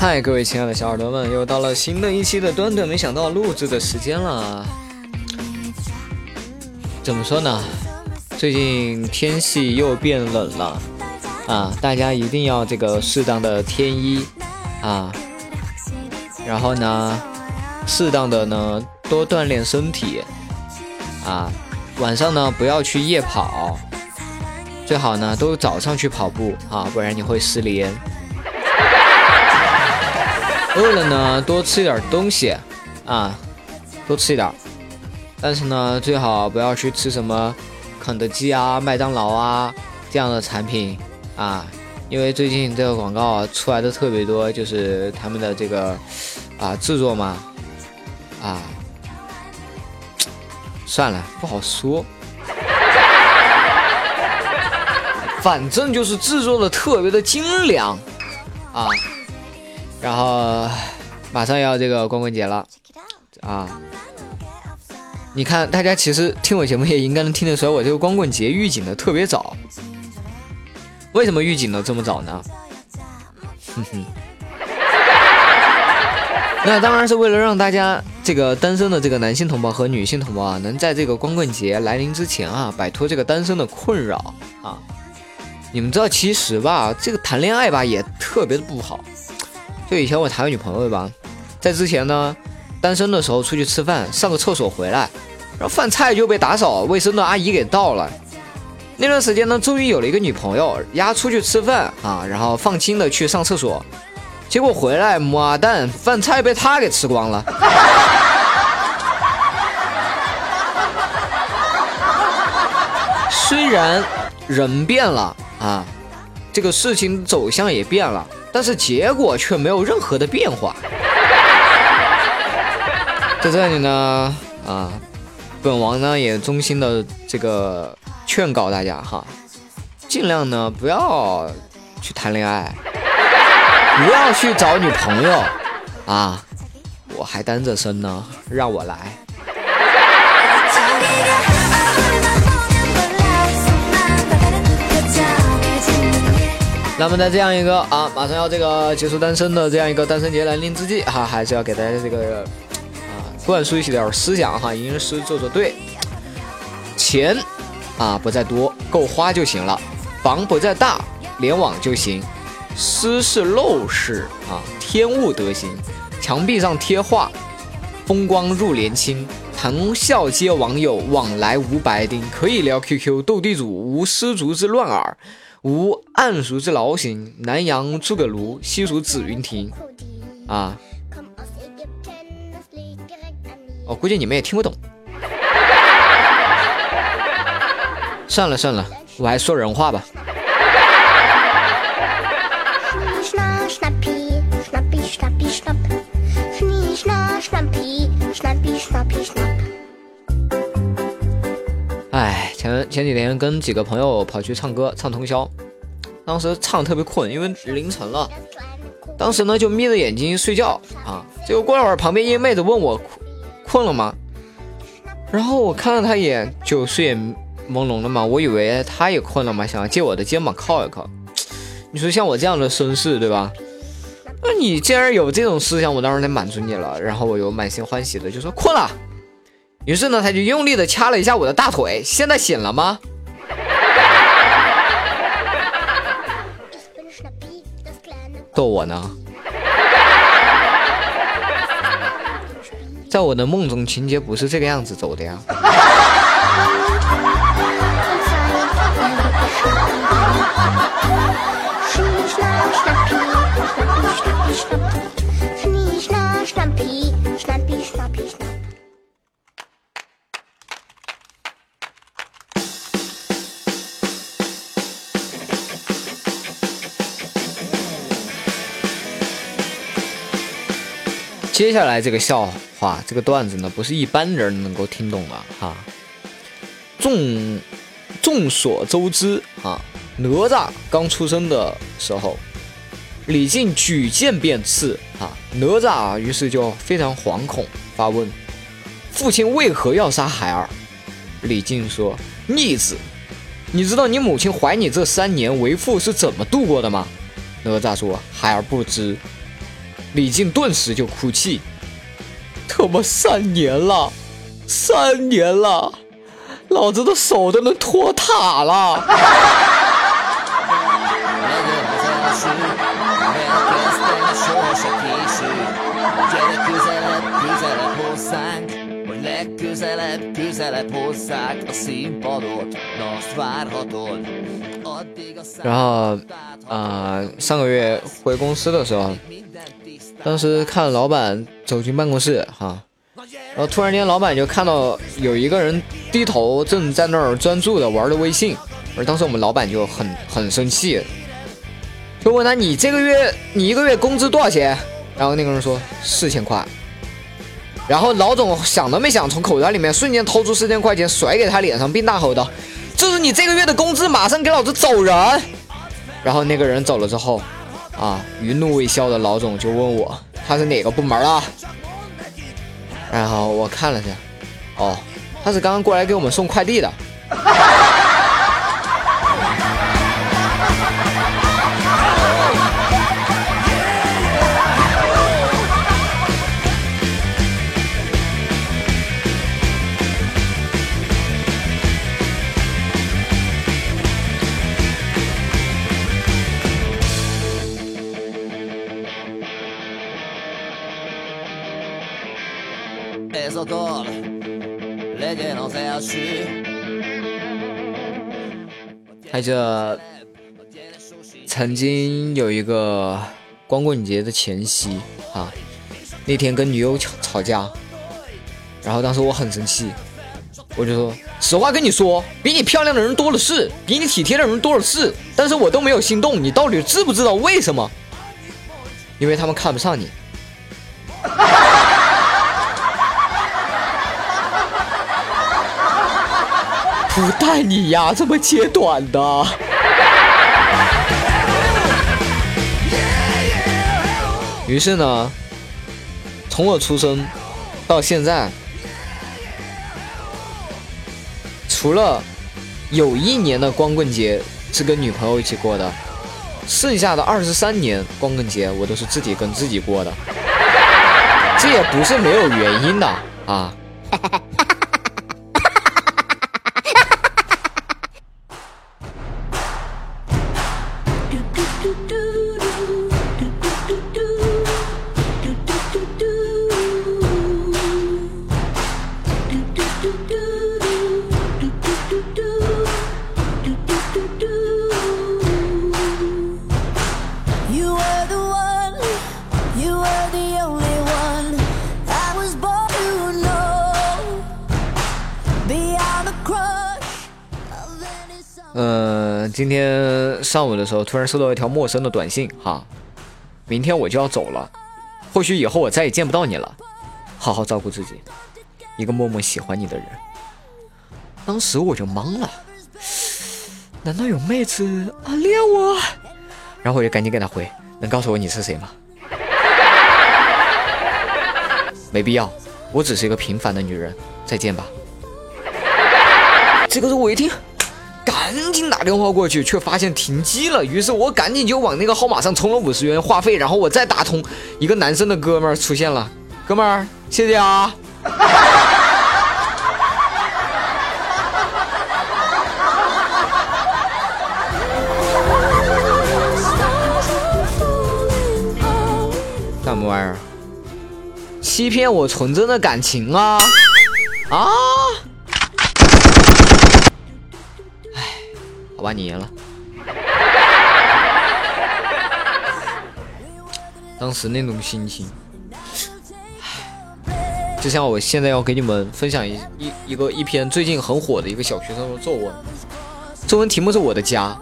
嗨，各位亲爱的小耳朵们，又到了新的一期的端端没想到录制的时间了。怎么说呢？最近天气又变冷了啊，大家一定要这个适当的添衣啊，然后呢，适当的呢多锻炼身体啊，晚上呢不要去夜跑，最好呢都早上去跑步啊，不然你会失联。饿了呢，多吃一点东西，啊，多吃一点。但是呢，最好不要去吃什么肯德基啊、麦当劳啊这样的产品啊，因为最近这个广告出来的特别多，就是他们的这个啊制作嘛，啊，算了，不好说。反正就是制作的特别的精良，啊。然后马上要这个光棍节了啊！你看，大家其实听我节目也应该能听得出来，我这个光棍节预警的特别早。为什么预警的这么早呢？哼哼，那当然是为了让大家这个单身的这个男性同胞和女性同胞啊，能在这个光棍节来临之前啊，摆脱这个单身的困扰啊。你们知道，其实吧，这个谈恋爱吧也特别的不好。就以前我谈个女朋友吧，在之前呢，单身的时候出去吃饭，上个厕所回来，然后饭菜就被打扫卫生的阿姨给倒了。那段时间呢，终于有了一个女朋友，丫出去吃饭啊，然后放心的去上厕所，结果回来，妈蛋，饭菜被他给吃光了。虽然人变了啊，这个事情走向也变了。但是结果却没有任何的变化。在这里呢，啊，本王呢也衷心的这个劝告大家哈，尽量呢不要去谈恋爱，不要去找女朋友啊，我还单着身呢，让我来。那么在这样一个啊，马上要这个结束单身的这样一个单身节来临之际，哈，还是要给大家这个啊灌输一些点思想哈，吟诗作作对，钱啊不在多，够花就行了；房不在大，联网就行；诗是陋室啊，天物得行；墙壁上贴画，风光入帘青；谈笑皆网友，往来无白丁；可以聊 QQ 斗地主，无失足之乱耳。无暗熟之劳形，南阳诸葛庐，西蜀子云亭。啊，我估计你们也听不懂。算了算了，我还说人话吧。哎，前前几天跟几个朋友跑去唱歌，唱通宵，当时唱特别困，因为凌晨了。当时呢就眯着眼睛睡觉啊，结果过了会儿，旁边一个妹子问我困了吗？然后我看了她一眼，就睡眼朦胧了嘛，我以为她也困了嘛，想要借我的肩膀靠一靠。你说像我这样的绅士，对吧？那你既然有这种思想，我当然得满足你了。然后我又满心欢喜的就说困了。于是呢他就用力的掐了一下我的大腿现在醒了吗？逗我呢？在我的梦中情节不是这个样子走的呀。接下来这个笑话，这个段子呢，不是一般人能够听懂的哈。众众所周知啊，哪吒刚出生的时候，李靖举剑便刺啊，哪吒于是就非常惶恐，发问：父亲为何要杀孩儿？李靖说：逆子，你知道你母亲怀你这三年，为父是怎么度过的吗？哪吒说：孩儿不知。李靖顿时就哭泣，他妈三年了，三年了，老子的手都能托塔了。然后，啊，上个月回公司的时候。当时看老板走进办公室，哈，然后突然间老板就看到有一个人低头正在那儿专注的玩着微信，而当时我们老板就很很生气，就问他你这个月你一个月工资多少钱？然后那个人说四千块，然后老总想都没想，从口袋里面瞬间掏出四千块钱甩给他脸上，并大吼道：“这是你这个月的工资，马上给老子走人！”然后那个人走了之后。啊，余怒未消的老总就问我他是哪个部门的，然后我看了下，哦，他是刚刚过来给我们送快递的。还记得曾经有一个光棍节的前夕啊，那天跟女友吵吵架，然后当时我很生气，我就说实话跟你说，比你漂亮的人多的是，比你体贴的人多的是，但是我都没有心动，你到底知不知道为什么？因为他们看不上你。不带你呀，这么切短的。于是呢，从我出生到现在，除了有一年的光棍节是跟女朋友一起过的，剩下的二十三年光棍节我都是自己跟自己过的。这也不是没有原因的啊。哈哈哈今天上午的时候突然收到一条陌生的短信，哈，明天我就要走了，或许以后我再也见不到你了，好好照顾自己，一个默默喜欢你的人。当时我就懵了，难道有妹子暗恋我？然后我就赶紧给他回，能告诉我你是谁吗？没必要，我只是一个平凡的女人，再见吧。这个时候我一听。赶紧打电话过去，却发现停机了。于是我赶紧就往那个号码上充了五十元话费，然后我再打通，一个男生的哥们儿出现了。哥们儿，谢谢啊。什么玩意儿？欺骗我纯真的感情啊！啊！好吧，你赢了。当时那种心情，就像我现在要给你们分享一一一个一篇最近很火的一个小学生的作文。作文题目是我的家。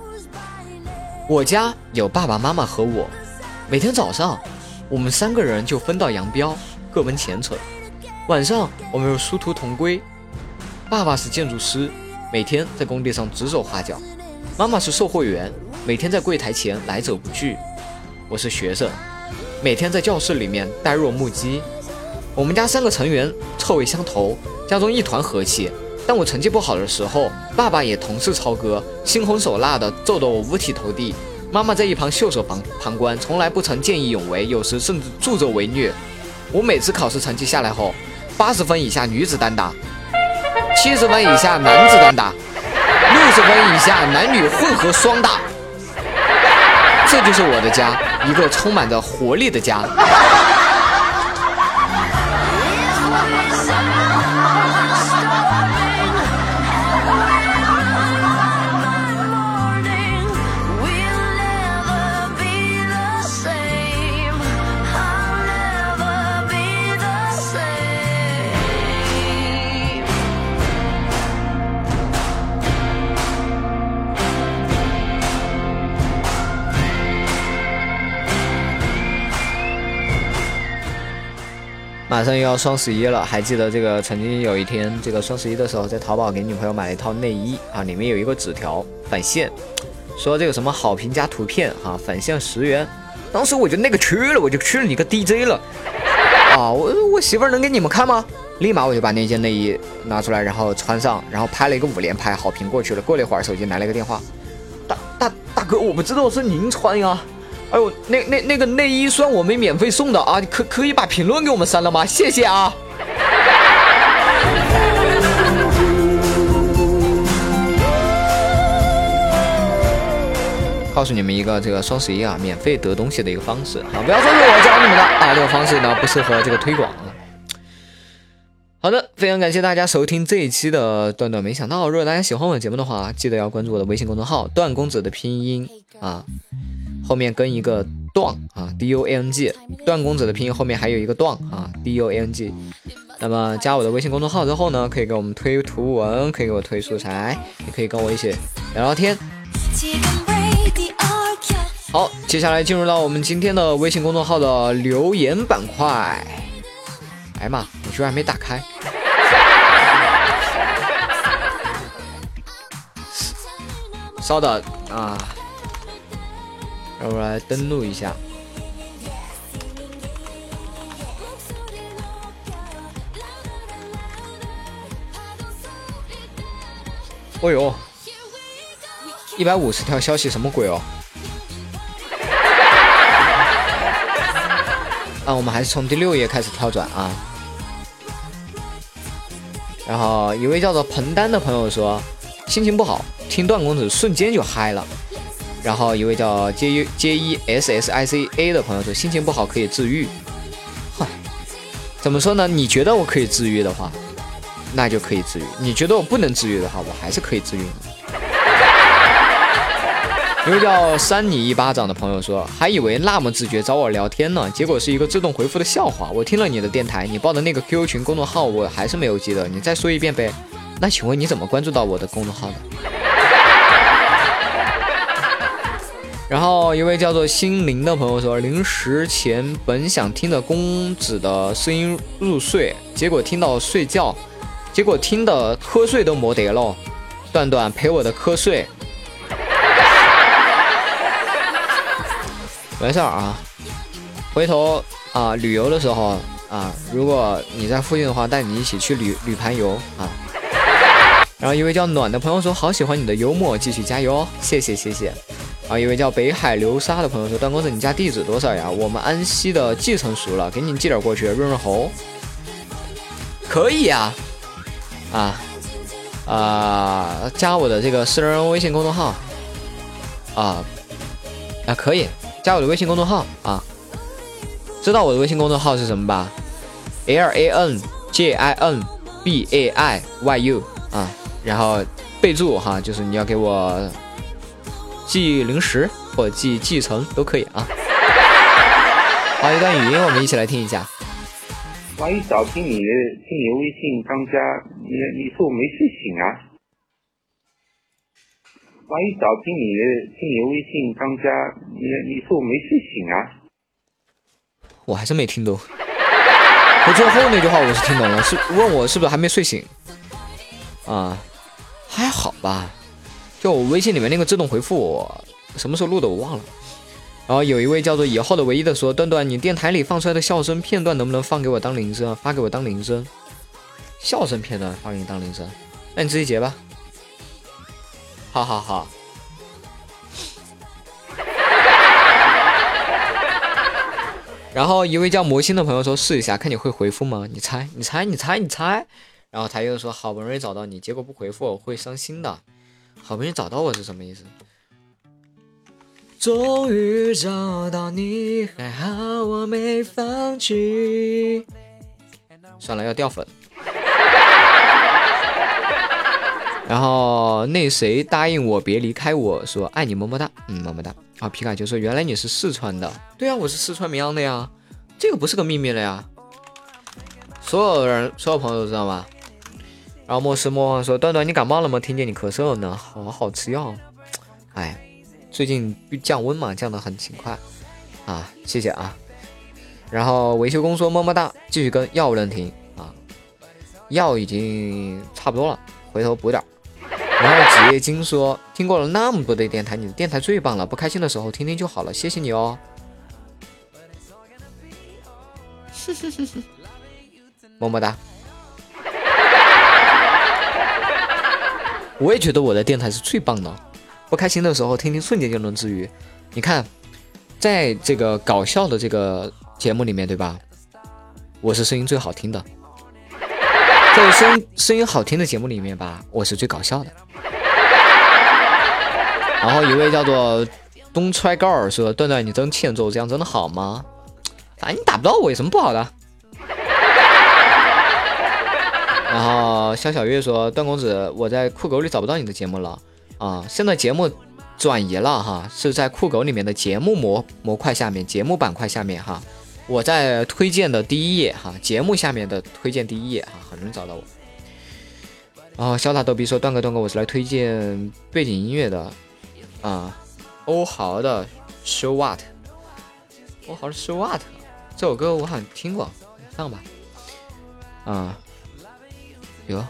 我家有爸爸妈妈和我，每天早上我们三个人就分道扬镳，各奔前程。晚上我们又殊途同归。爸爸是建筑师，每天在工地上指手画脚；妈妈是售货员，每天在柜台前来者不拒。我是学生，每天在教室里面呆若木鸡。我们家三个成员臭味相投，家中一团和气。当我成绩不好的时候，爸爸也同是超哥，心狠手辣的揍得我五体投地。妈妈在一旁袖手旁旁观，从来不曾见义勇为，有时甚至助纣为虐。我每次考试成绩下来后，八十分以下女子单打，七十分以下男子单打，十分以下男女混合双打。这就是我的家，一个充满着活力的家。马上又要双十一了，还记得这个曾经有一天，这个双十一的时候，在淘宝给女朋友买了一套内衣啊，里面有一个纸条返现，说这个什么好评加图片啊，返现十元。当时我就那个去了，我就去了你个 DJ 了啊！我我媳妇儿能给你们看吗？立马我就把那件内衣拿出来，然后穿上，然后拍了一个五连拍，好评过去了。过了一会儿，手机来了一个电话，大大大哥，我不知道是您穿呀。哎呦，那那那个内衣算我们免费送的啊！可可以把评论给我们删了吗？谢谢啊！告诉你们一个这个双十一啊，免费得东西的一个方式啊！不要说是我教你们的啊，这个方式呢不适合这个推广。好的，非常感谢大家收听这一期的段段没想到。如果大家喜欢我的节目的话，记得要关注我的微信公众号“段公子”的拼音啊。后面跟一个段啊，D U A N G，段公子的拼音后面还有一个段啊，D U A N G。那么加我的微信公众号之后呢，可以给我们推图文，可以给我推素材，也可以跟我一起聊聊天。好，接下来进入到我们今天的微信公众号的留言板块。哎呀妈，我居然没打开。稍等啊。让我来登录一下。哦呦，一百五十条消息，什么鬼哦？啊，我们还是从第六页开始跳转啊。然后一位叫做彭丹的朋友说，心情不好，听段公子瞬间就嗨了。然后一位叫 J U J E S S I C A 的朋友说心情不好可以治愈，嗨，怎么说呢？你觉得我可以治愈的话，那就可以治愈；你觉得我不能治愈的话，我还是可以治愈。一位叫扇你一巴掌的朋友说，还以为那么自觉找我聊天呢，结果是一个自动回复的笑话。我听了你的电台，你报的那个 QQ 群公众号我还是没有记得，你再说一遍呗。那请问你怎么关注到我的公众号的？然后一位叫做心灵的朋友说，临时前本想听着公子的声音入睡，结果听到睡觉，结果听的瞌睡都没得了。段段陪我的瞌睡，没事儿啊，回头啊旅游的时候啊，如果你在附近的话，带你一起去旅旅盘游啊。然后一位叫暖的朋友说，好喜欢你的幽默，继续加油哦，谢谢谢谢。啊，一位叫北海流沙的朋友说：“段公子，你家地址多少呀？我们安溪的寄成熟了，给你寄点过去润润喉。”可以呀，啊啊，加我的这个私人微信公众号啊啊，可以加我的微信公众号啊，知道我的微信公众号是什么吧？L A N J I N B A I Y U 啊，然后备注哈，就是你要给我。寄零食或寄继承都可以啊。好，一段语音，我们一起来听一下。万一找听你的听你微信刚加，你你说我没睡醒啊？万一找听你的听你微信刚加，你你说我没睡醒啊？我还是没听懂。我最后那句话我是听懂了，是问我是不是还没睡醒啊？还好吧，就我微信里面那个自动回复我什么时候录的我忘了。然后有一位叫做以后的唯一的说：“段段，你电台里放出来的笑声片段能不能放给我当铃声？发给我当铃声。笑声片段发给你当铃声，那你自己截吧。哈哈哈。然后一位叫魔星的朋友说：“试一下，看你会回复吗？你猜，你猜，你猜，你猜。”然后他又说：“好不容易找到你，结果不回复我会伤心的。好不容易找到我是什么意思？”终于找到你，还好我没放弃。算了，要掉粉。然后那谁答应我别离开我说爱你么么哒，嗯么么哒。啊，皮卡丘说原来你是四川的，对啊，我是四川绵阳的呀，这个不是个秘密了呀，所有人所有朋友都知道吗？然后莫斯莫忘说段段你感冒了吗？听见你咳嗽了呢，好好吃药。哎。最近降温嘛，降得很勤快啊，谢谢啊。然后维修工说么么哒，继续跟药不能停啊，药已经差不多了，回头补点。然后紫叶金说听过了那么多的电台，你的电台最棒了，不开心的时候听听就好了，谢谢你哦。么么哒。我也觉得我的电台是最棒的。不开心的时候听听，瞬间就能治愈。你看，在这个搞笑的这个节目里面，对吧？我是声音最好听的。在声声音好听的节目里面吧，我是最搞笑的。然后一位叫做东揣高尔说：“段段，你真欠揍，这样真的好吗？反正你打不到我，有什么不好的？”然后肖小月说：“段公子，我在酷狗里找不到你的节目了。”啊，现在节目转移了哈，是在酷狗里面的节目模模块下面，节目板块下面哈，我在推荐的第一页哈，节目下面的推荐第一页哈，很容易找到我。哦，小打逗比说段哥段哥，我是来推荐背景音乐的啊，欧豪的 Show What，欧豪的 Show What，这首歌我好像听过，放吧。啊，有，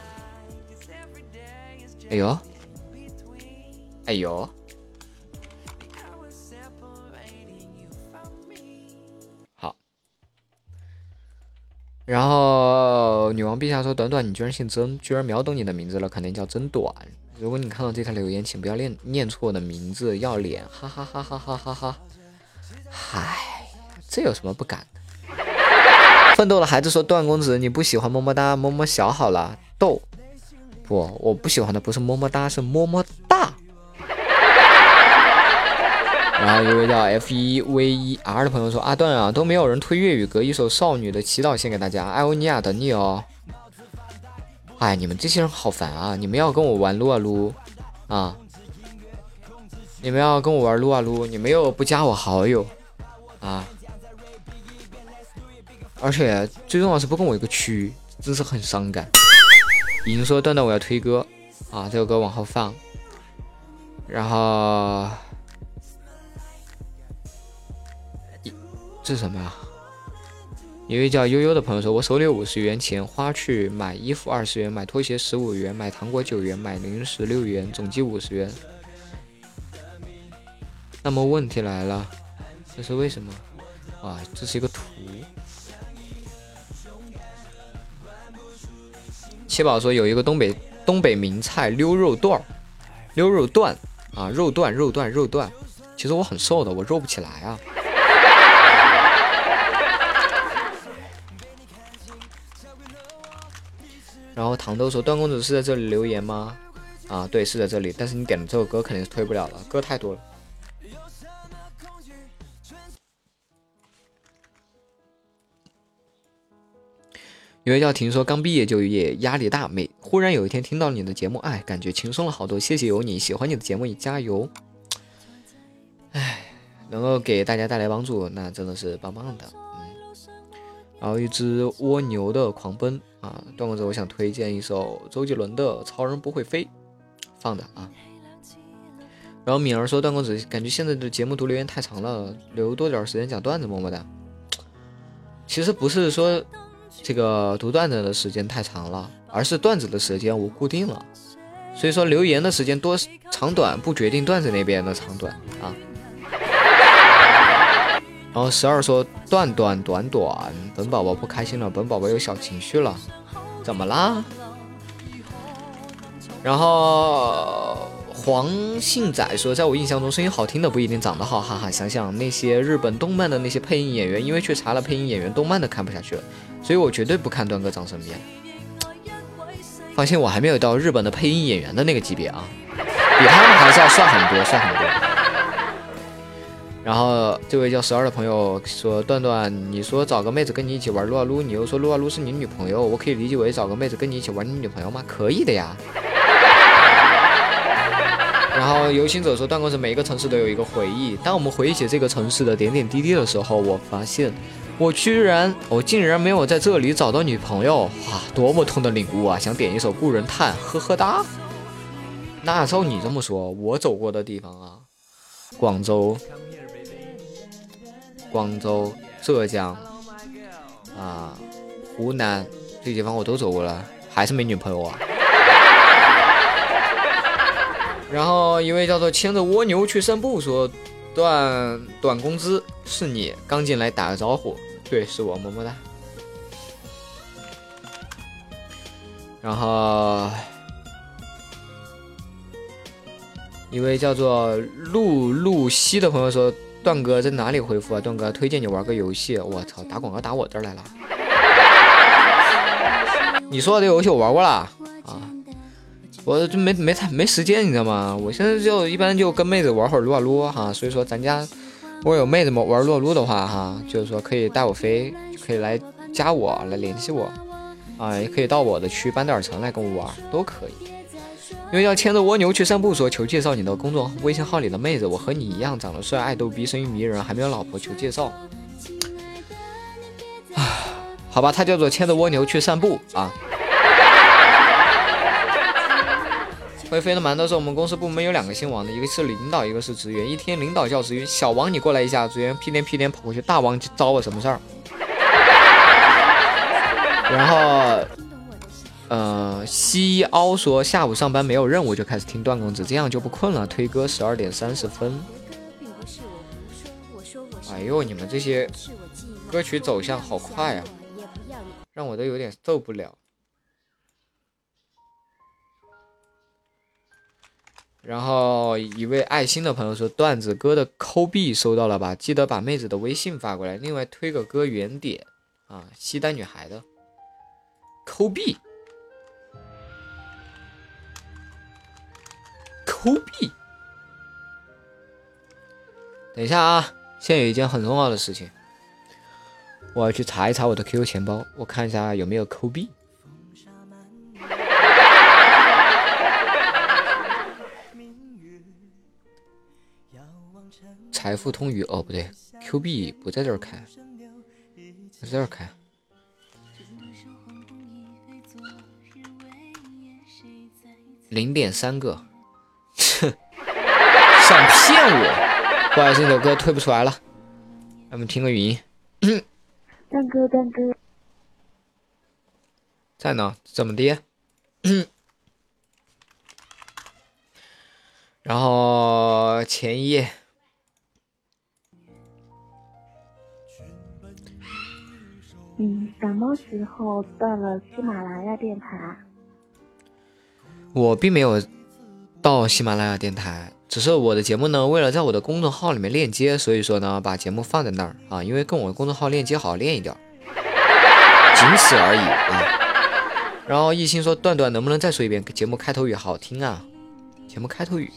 哎呦。哎呦，好。然后女王陛下说：“短短，你居然姓曾，居然秒懂你的名字了，肯定叫曾短。如果你看到这条留言，请不要念念错我的名字，要脸，哈哈哈哈哈哈哈！嗨，这有什么不敢的？”奋斗的孩子说：“段公子，你不喜欢么么哒，么么小好了。”逗，不，我不喜欢的不是么么哒，是么么哒。然后一位叫 F 一 V 一 R 的朋友说：“阿段啊，都没有人推粤语歌，一首少女的祈祷献给大家，艾欧尼亚等你哦。”哎，你们这些人好烦啊！你们要跟我玩撸啊撸啊！你们要跟我玩撸啊撸，你们又不加我好友啊！而且最重要是不跟我一个区，真是很伤感。已经说段段我要推歌啊，这首歌往后放，然后。这是什么呀？一位叫悠悠的朋友说：“我手里有五十元钱，花去买衣服二十元，买拖鞋十五元，买糖果九元，买零食六元，总计五十元。”那么问题来了，这是为什么？啊，这是一个图。七宝说有一个东北东北名菜溜肉段儿，溜肉段啊，肉段肉段肉段。其实我很瘦的，我肉不起来啊。然后糖豆说：“段公子是在这里留言吗？”啊，对，是在这里。但是你点的这首歌肯定是推不了了，歌太多了。有位叫婷说：“刚毕业就业，压力大。每忽然有一天听到你的节目，哎，感觉轻松了好多。谢谢有你，喜欢你的节目，也加油。哎，能够给大家带来帮助，那真的是棒棒的。嗯。然后一只蜗牛的狂奔。”啊，段公子，我想推荐一首周杰伦的《超人不会飞》，放的啊。然后敏儿说，段公子感觉现在的节目读留言太长了，留多点时间讲段子，么么哒。其实不是说这个读段子的时间太长了，而是段子的时间我固定了。所以说留言的时间多长短不决定段子那边的长短啊。然后十二说段段短短，本宝宝不开心了，本宝宝有小情绪了，怎么啦？然后黄信仔说，在我印象中声音好听的不一定长得好，哈哈。想想那些日本动漫的那些配音演员，因为去查了配音演员，动漫的看不下去了，所以我绝对不看段哥长生面。放心，我还没有到日本的配音演员的那个级别啊，比他们还是要帅很多，帅很多。然后这位叫十二的朋友说：“段段，你说找个妹子跟你一起玩撸啊撸，你又说撸啊撸是你女朋友，我可以理解为找个妹子跟你一起玩你女朋友吗？可以的呀。”然后游行者说：“段公子，每一个城市都有一个回忆，当我们回忆起这个城市的点点滴滴的时候，我发现。”我居然，我竟然没有在这里找到女朋友，哇，多么痛的领悟啊！想点一首《故人叹》，呵呵哒。那照你这么说，我走过的地方啊，广州、广州、浙江啊、湖南这些地方我都走过了，还是没女朋友啊。然后一位叫做牵着蜗牛去散步说。段短工资是你刚进来打个招呼，对，是我么么哒。然后一位叫做露露西的朋友说：“段哥在哪里回复啊？段哥推荐你玩个游戏。”我操，打广告打我这儿来了。你说的这游戏我玩过了。我就没没太没时间，你知道吗？我现在就一般就跟妹子玩会撸啊撸哈，所以说咱家如果有妹子们玩撸啊撸的话哈，就是说可以带我飞，可以来加我来联系我啊，也可以到我的区斑点城来跟我玩，都可以。因为要牵着蜗牛去散步，说求介绍你的公众微信号里的妹子，我和你一样长得帅，爱逗逼，声音迷人，还没有老婆，求介绍。啊，好吧，他叫做牵着蜗牛去散步啊。会飞的馒头说：“我们公司部门有两个姓王的，一个是领导，一个是职员。一天领导叫职员小王，你过来一下。职员屁颠屁颠跑过去，大王找我什么事儿？然后，呃，西凹说下午上班没有任务就开始听段公子，这样就不困了。推歌十二点三十分。哎呦，你们这些歌曲走向好快啊，让我都有点受不了。”然后一位爱心的朋友说：“段子哥的抠币收到了吧？记得把妹子的微信发过来。另外推个歌原点啊，西单女孩的抠币，抠币。等一下啊，现在有一件很重要的事情，我要去查一查我的 QQ 钱包，我看一下有没有抠币。”财富通宇哦，不对，Q 币不在这儿开，在这儿开。零点三个，哼，想骗我？不好意思，这首歌推不出来了，咱们听个语音。蛋哥，蛋哥，在呢？怎么的？然后前一页。嗯，什么时候到了喜马拉雅电台？我并没有到喜马拉雅电台，只是我的节目呢，为了在我的公众号里面链接，所以说呢，把节目放在那儿啊，因为跟我的公众号链接好练一点，仅此而已啊。然后一心说：“段段能不能再说一遍节目开头语？好听啊！节目开头语，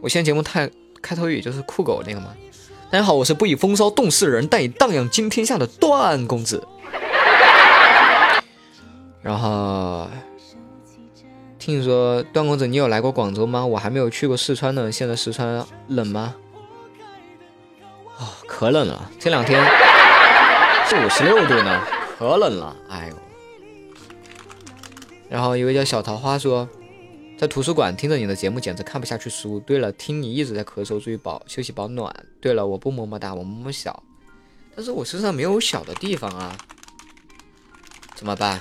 我现在节目太开头语就是酷狗那个吗？”大家好，我是不以风骚动世人，但以荡漾惊天下的段公子。然后听说段公子，你有来过广州吗？我还没有去过四川呢。现在四川冷吗？哦，可冷了，这两天是五十六度呢，可冷了。哎呦。然后一位叫小桃花说。在图书馆听着你的节目，简直看不下去书。对了，听你一直在咳嗽，注意保休息保暖。对了，我不么么哒，我么么小，但是我身上没有小的地方啊。怎么办？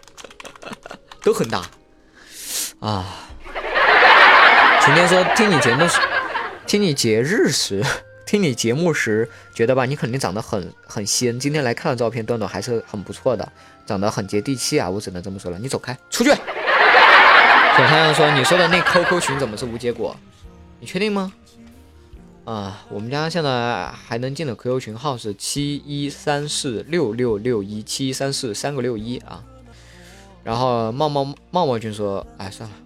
都很大啊！晴天说听你节目时，听你节日时，听你节目时，觉得吧，你肯定长得很很仙。今天来看了照片，段段还是很不错的，长得很接地气啊！我只能这么说了，你走开，出去。小太阳说，你说的那 QQ 群怎么是无结果？你确定吗？啊，我们家现在还能进的 QQ 群号是七一三四六六六一七一三四三个六一啊。然后茂茂茂茂君说：“哎，算了，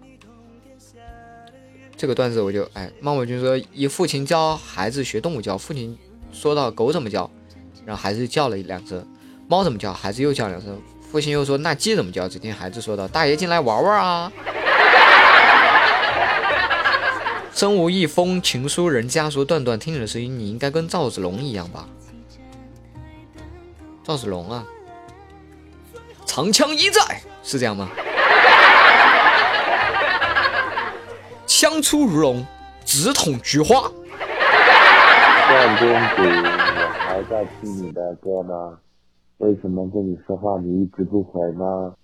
这个段子我就哎。”茂茂君说：“一父亲教孩子学动物叫，父亲说到狗怎么叫，然后孩子叫了两声；猫怎么叫，孩子又叫两声。父亲又说：那鸡怎么叫？只听孩子说道：大爷进来玩玩啊。”身无一封情书，人家说段段听你的声音，你应该跟赵子龙一样吧？赵子龙啊，长枪一在。是这样吗？枪出如龙，直捅菊花。段公子，我还在听你的歌呢，为什么跟你说话你一直不回呢？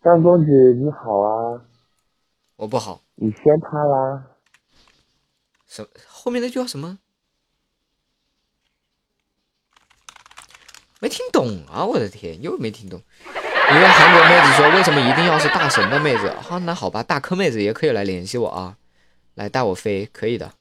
段公子你好啊，我不好，你先他啦。什后面那句话什么？没听懂啊！我的天，又没听懂。一个韩国妹子说：“为什么一定要是大神的妹子？”好，那好吧，大坑妹子也可以来联系我啊，来带我飞，可以的。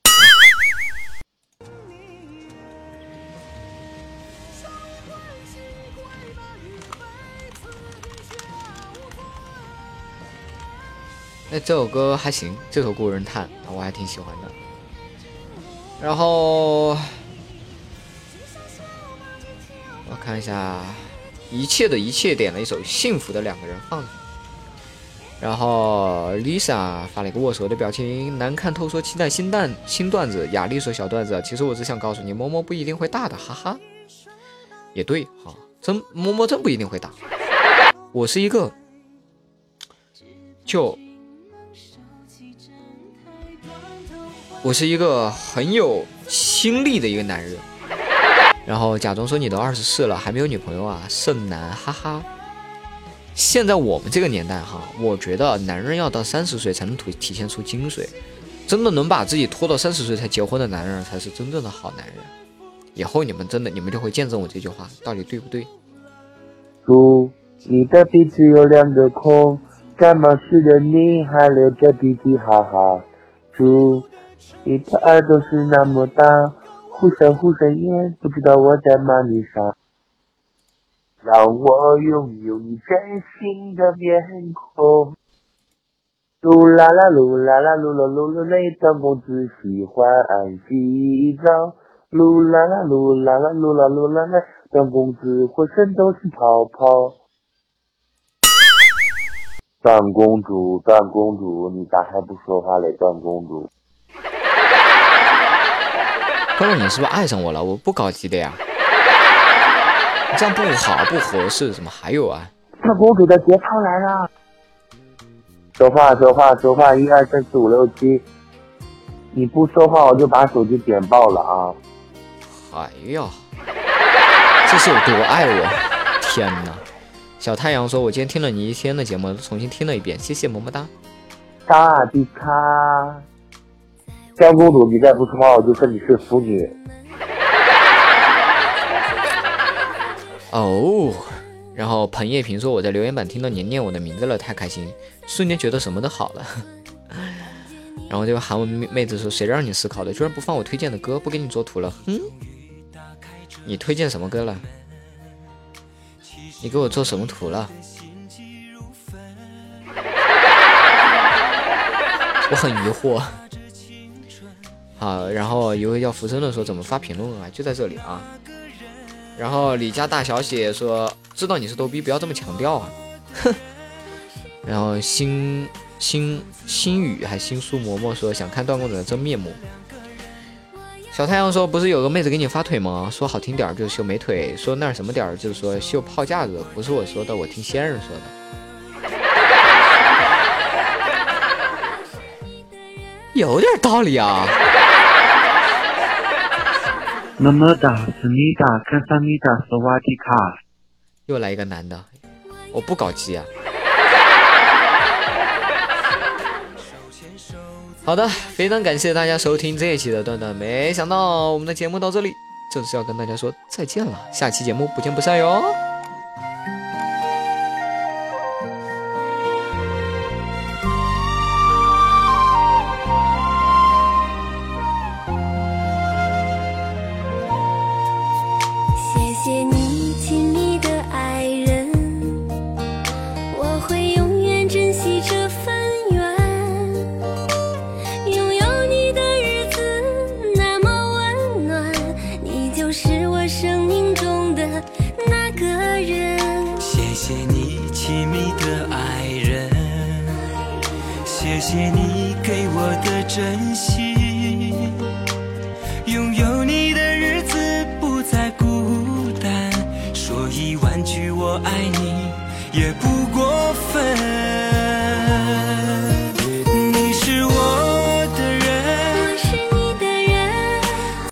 哎，这首歌还行，这首《故人叹》我还挺喜欢的。然后。我看一下，一切的一切点了一首《幸福的两个人》放。然后 Lisa 发了一个握手的表情，难看透说期待新段新段子。雅丽说小段子，其实我只想告诉你，摸摸不一定会大的，哈哈。也对哈，真摸摸真不一定会大。我是一个，就我是一个很有心力的一个男人。然后假装说你都二十四了还没有女朋友啊，剩男，哈哈。现在我们这个年代哈，我觉得男人要到三十岁才能体体现出精髓，真的能把自己拖到三十岁才结婚的男人才是真正的好男人。以后你们真的你们就会见证我这句话到底对不对？猪，你的鼻子有两个孔，感冒时的你还流着鼻涕，哈哈。猪，你的耳朵是那么大。忽闪忽闪眼，不知道我在哪里傻。让我拥有你真心的面孔。噜啦啦噜啦啦噜啦噜噜那段公子喜欢洗澡。噜啦啦噜啦啦噜啦噜啦那段公子浑身都是泡泡。段公主，段公主，你咋还不说话嘞？段公主。哥们，你是不是爱上我了？我不搞基的呀，这样不好，不合适。怎么还有啊？那公主的节操来了！说话说话说话，一二三四五六七，你不说话我就把手机点爆了啊！哎呀，这是有多爱我？天哪！小太阳说：“我今天听了你一天的节目，重新听了一遍，谢谢么么哒。”大迪卡。江公主，你再不说话，我就说你是腐女。哦，然后彭叶平说我在留言板听到你念我的名字了，太开心，瞬间觉得什么都好了。然后这个韩文妹子说谁让你思考的，居然不放我推荐的歌，不给你做图了，哼！你推荐什么歌了？你给我做什么图了？我很疑惑。啊，然后一位叫浮生的说怎么发评论啊？就在这里啊。然后李家大小姐说知道你是逗逼，不要这么强调啊。哼。然后新新新雨还新书嬷嬷说想看段公子的真面目。小太阳说不是有个妹子给你发腿吗？说好听点儿就是秀美腿，说那什么点儿就是说秀炮架子，不是我说的，我听仙人说的。有点道理啊。么么哒，思密达，看萨米达，斯瓦迪卡。又来一个男的，我不搞基啊。好的，非常感谢大家收听这一期的段段，没想到我们的节目到这里，正式要跟大家说再见了，下期节目不见不散哟。